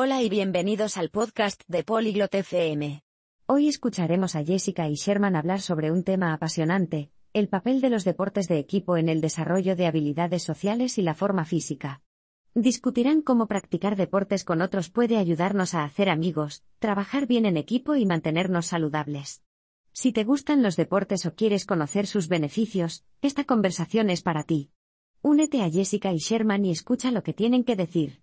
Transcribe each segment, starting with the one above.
Hola y bienvenidos al podcast de Polyglot FM. Hoy escucharemos a Jessica y Sherman hablar sobre un tema apasionante, el papel de los deportes de equipo en el desarrollo de habilidades sociales y la forma física. Discutirán cómo practicar deportes con otros puede ayudarnos a hacer amigos, trabajar bien en equipo y mantenernos saludables. Si te gustan los deportes o quieres conocer sus beneficios, esta conversación es para ti. Únete a Jessica y Sherman y escucha lo que tienen que decir.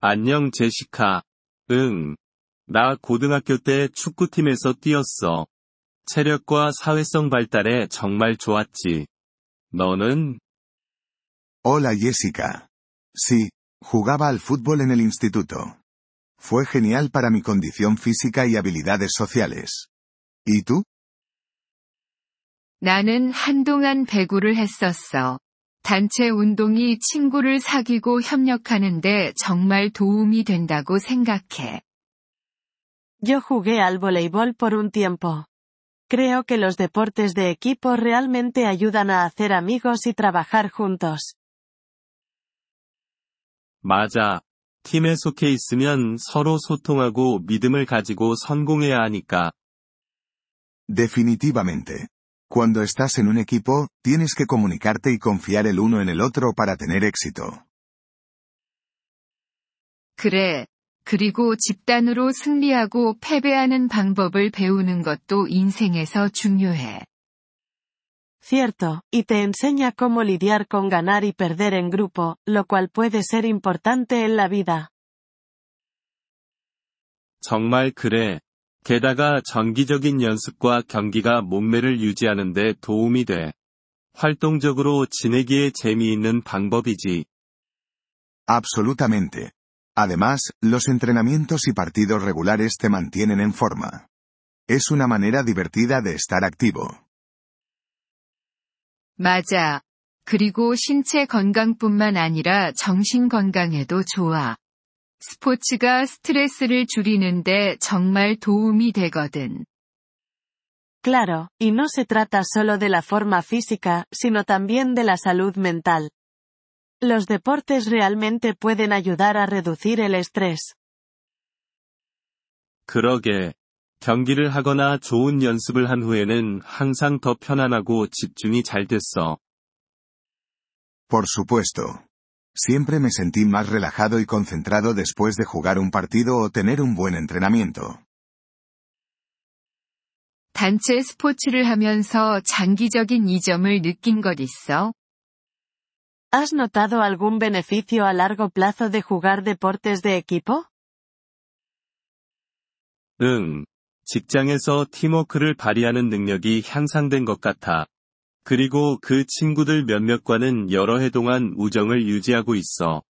안녕 제시카. 응. 나 고등학교 때 축구팀에서 뛰었어. 체력과 사회성 발달에 정말 좋았지. 너는? Hola Jessica. Sí, jugaba al fútbol en el instituto. Fue genial para mi condición física y habilidades sociales. ¿Y tú? 나는 한동안 배구를 했었어. 단체 운동이 친구를 사귀고 협력하는데 정말 도움이 된다고 생각해. Yo jugué al voleibol por un tiempo. Creo que los deportes de equipo realmente ayudan a hacer amigos y trabajar juntos. 맞아. 팀에 속해 있으면 서로 소통하고 믿음을 가지고 성공해야 하니까. Definitivamente. Cuando estás en un equipo, tienes que comunicarte y confiar el uno en el otro para tener éxito. 그래. 그리고 집단으로 승리하고 패배하는 방법을 배우는 것도 인생에서 중요해. Cierto, y te enseña cómo lidiar con ganar y perder en grupo, lo cual puede ser importante en la vida. 정말 그래. 게다가 정기적인 연습과 경기가 몸매를 유지하는 데 도움이 돼. 활동적으로 지내기에 재미있는 방법이지. Absolutamente. Además, los entrenamientos y partidos regulares te mantienen en forma. Es una manera divertida de estar activo. 맞아. 그리고 신체 건강뿐만 아니라 정신 건강에도 좋아. 스포츠가 스트레스를 줄이는데 정말 도움이 되거든. Claro, y no se trata solo de la forma física, sino también de la salud mental. Los deportes realmente pueden ayudar a reducir el estrés. 그러게. 경기를 하거나 좋은 연습을 한 후에는 항상 더 편안하고 집중이 잘 됐어. Por supuesto. Siempre me sentí más relajado y concentrado después de jugar un partido o tener un buen entrenamiento. 단체 스포츠를 하면서 장기적인 이점을 느낀 것 있어? ¿Has notado algún beneficio a largo plazo de jugar deportes de equipo? 응. 직장에서 팀워크를 발휘하는 능력이 향상된 것 같아. 그리고 그 친구들 몇몇과는 여러 해 동안 우정을 유지하고 있어.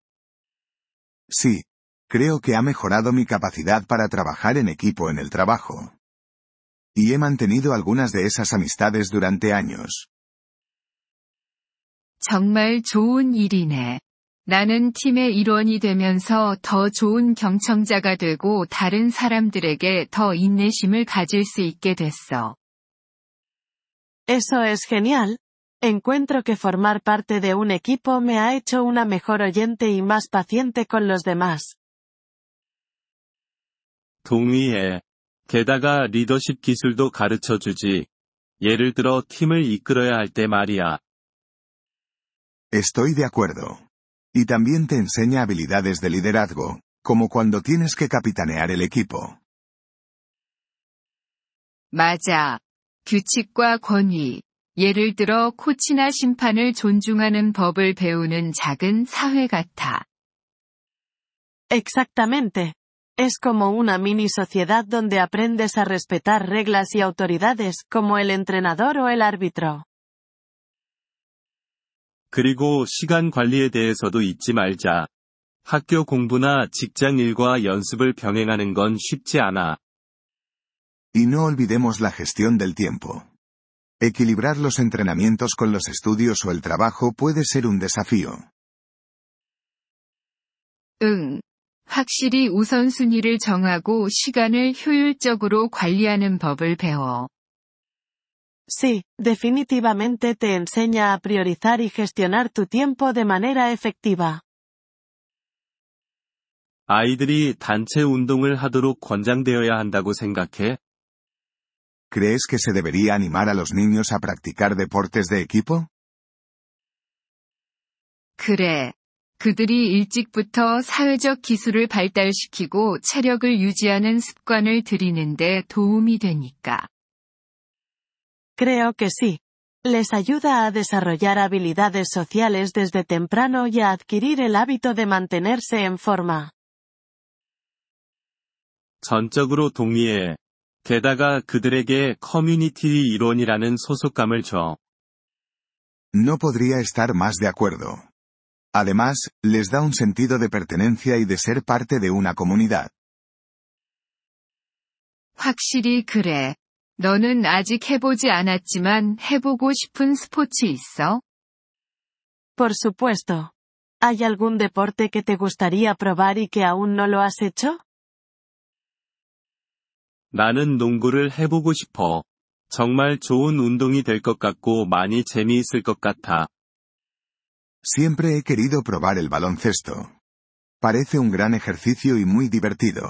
Sí. Creo que ha mejorado mi capacidad para trabajar en equipo en el trabajo. Y he mantenido algunas de esas amistades durante años. 정말 좋은 일이네. 나는 팀의 일원이 되면서 더 좋은 경청자가 되고 다른 사람들에게 더 인내심을 가질 수 있게 됐어. Eso es genial. Encuentro que formar parte de un equipo me ha hecho una mejor oyente y más paciente con los demás. 동의해. 게다가 리더십 기술도 가르쳐 주지. 예를 들어 팀을 이끌어야 할 때 말이야. Estoy de acuerdo. Y también te enseña habilidades de liderazgo, como cuando tienes que capitanear el equipo. 맞아. 규칙과 권위. 예를 들어 코치나 심판을 존중하는 법을 배우는 작은 사회 같아. Exactamente. Es como una mini sociedad donde aprendes a respetar reglas y autoridades, como el entrenador o el árbitro. 그리고 시간 관리에 대해서도 잊지 말자. 학교 공부나 직장 일과 연습을 병행하는 건 쉽지 않아. Y no olvidemos la gestión del tiempo. Equilibrar los entrenamientos con los estudios o el trabajo puede ser un desafío. 응. 확실히 우선순위를 정하고 시간을 효율적으로 관리하는 법을 배워. Sí, definitivamente te enseña a priorizar y gestionar tu tiempo de manera efectiva. 아이들이 단체 운동을 하도록 권장되어야 한다고 생각해? ¿Crees que se debería animar a los niños a practicar deportes de equipo? 그래. 그들이 일찍부터 사회적 기술을 발달시키고 체력을 유지하는 습관을 들이는데 도움이 되니까. Creo que sí. Les ayuda a desarrollar habilidades sociales desde temprano y a adquirir el hábito de mantenerse en forma. 전적으로 동의해. 게다가 그들에게 커뮤니티 이론이라는 소속감을 줘. No podría estar más de acuerdo. Además, les da un sentido de pertenencia y de ser parte de una comunidad. 확실히 그래. 너는 아직 해보지 않았지만 해보고 싶은 스포츠 있어? Por supuesto. ¿Hay algún deporte que te gustaría probar y que aún no lo has hecho? 나는 농구를 해보고 싶어. 정말 좋은 운동이 될 것 같고 많이 재미있을 것 같아. Siempre he querido probar el baloncesto. Parece un gran ejercicio y muy divertido.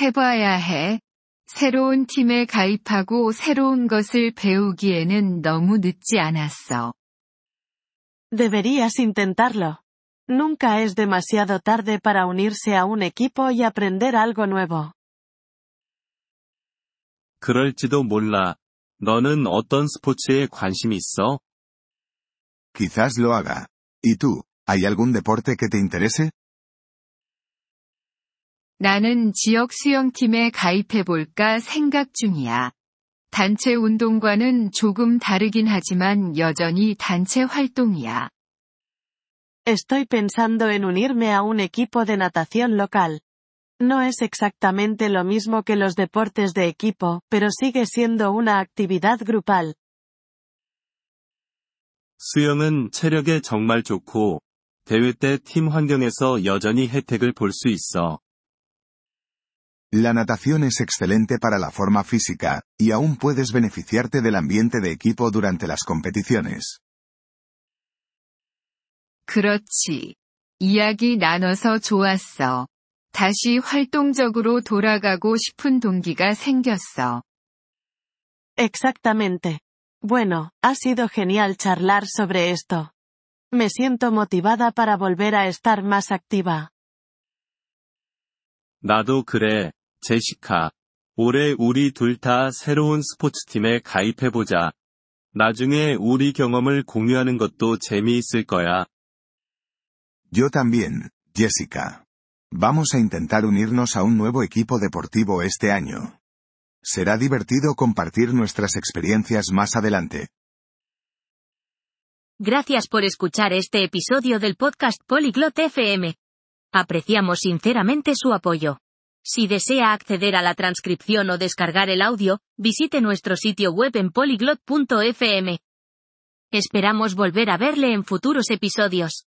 해봐야 해. 새로운 팀에 가입하고 새로운 것을 배우기에는 너무 늦지 않았어. Deberías intentarlo. Nunca es demasiado tarde para unirse a un equipo y aprender algo nuevo. 그럴지도 몰라. 너는 어떤 스포츠에 관심 있어? Quizás lo haga. ¿Y tú, hay algún deporte que te interese? 나는 지역 수영팀에 가입해볼까 생각 중이야. 단체 운동과는 조금 다르긴 하지만 여전히 단체 활동이야. Estoy pensando en unirme a un equipo de natación local. No es exactamente lo mismo que los deportes de equipo, pero sigue siendo una actividad grupal. 수영은 체력에 정말 좋고, 대회 때 팀 환경에서 여전히 혜택을 볼 수 있어. La natación es excelente para la forma física, y aún puedes beneficiarte del ambiente de equipo durante las competiciones. 그렇지. 이야기 나눠서 좋았어. 다시 활동적으로 돌아가고 싶은 동기가 생겼어. Exactamente. Bueno, ha sido genial charlar sobre esto. Me siento motivada para volver a estar más activa. 나도 그래, 제시카. 올해 우리 둘 다 새로운 스포츠팀에 가입해보자. 나중에 우리 경험을 공유하는 것도 재미있을 거야. Yo también, Jessica. Vamos a intentar unirnos a un nuevo equipo deportivo este año. Será divertido compartir nuestras experiencias más adelante. Gracias por escuchar este episodio del podcast Polyglot FM. Apreciamos sinceramente su apoyo. Si desea acceder a la transcripción o descargar el audio, visite nuestro sitio web en polyglot.fm. Esperamos volver a verle en futuros episodios.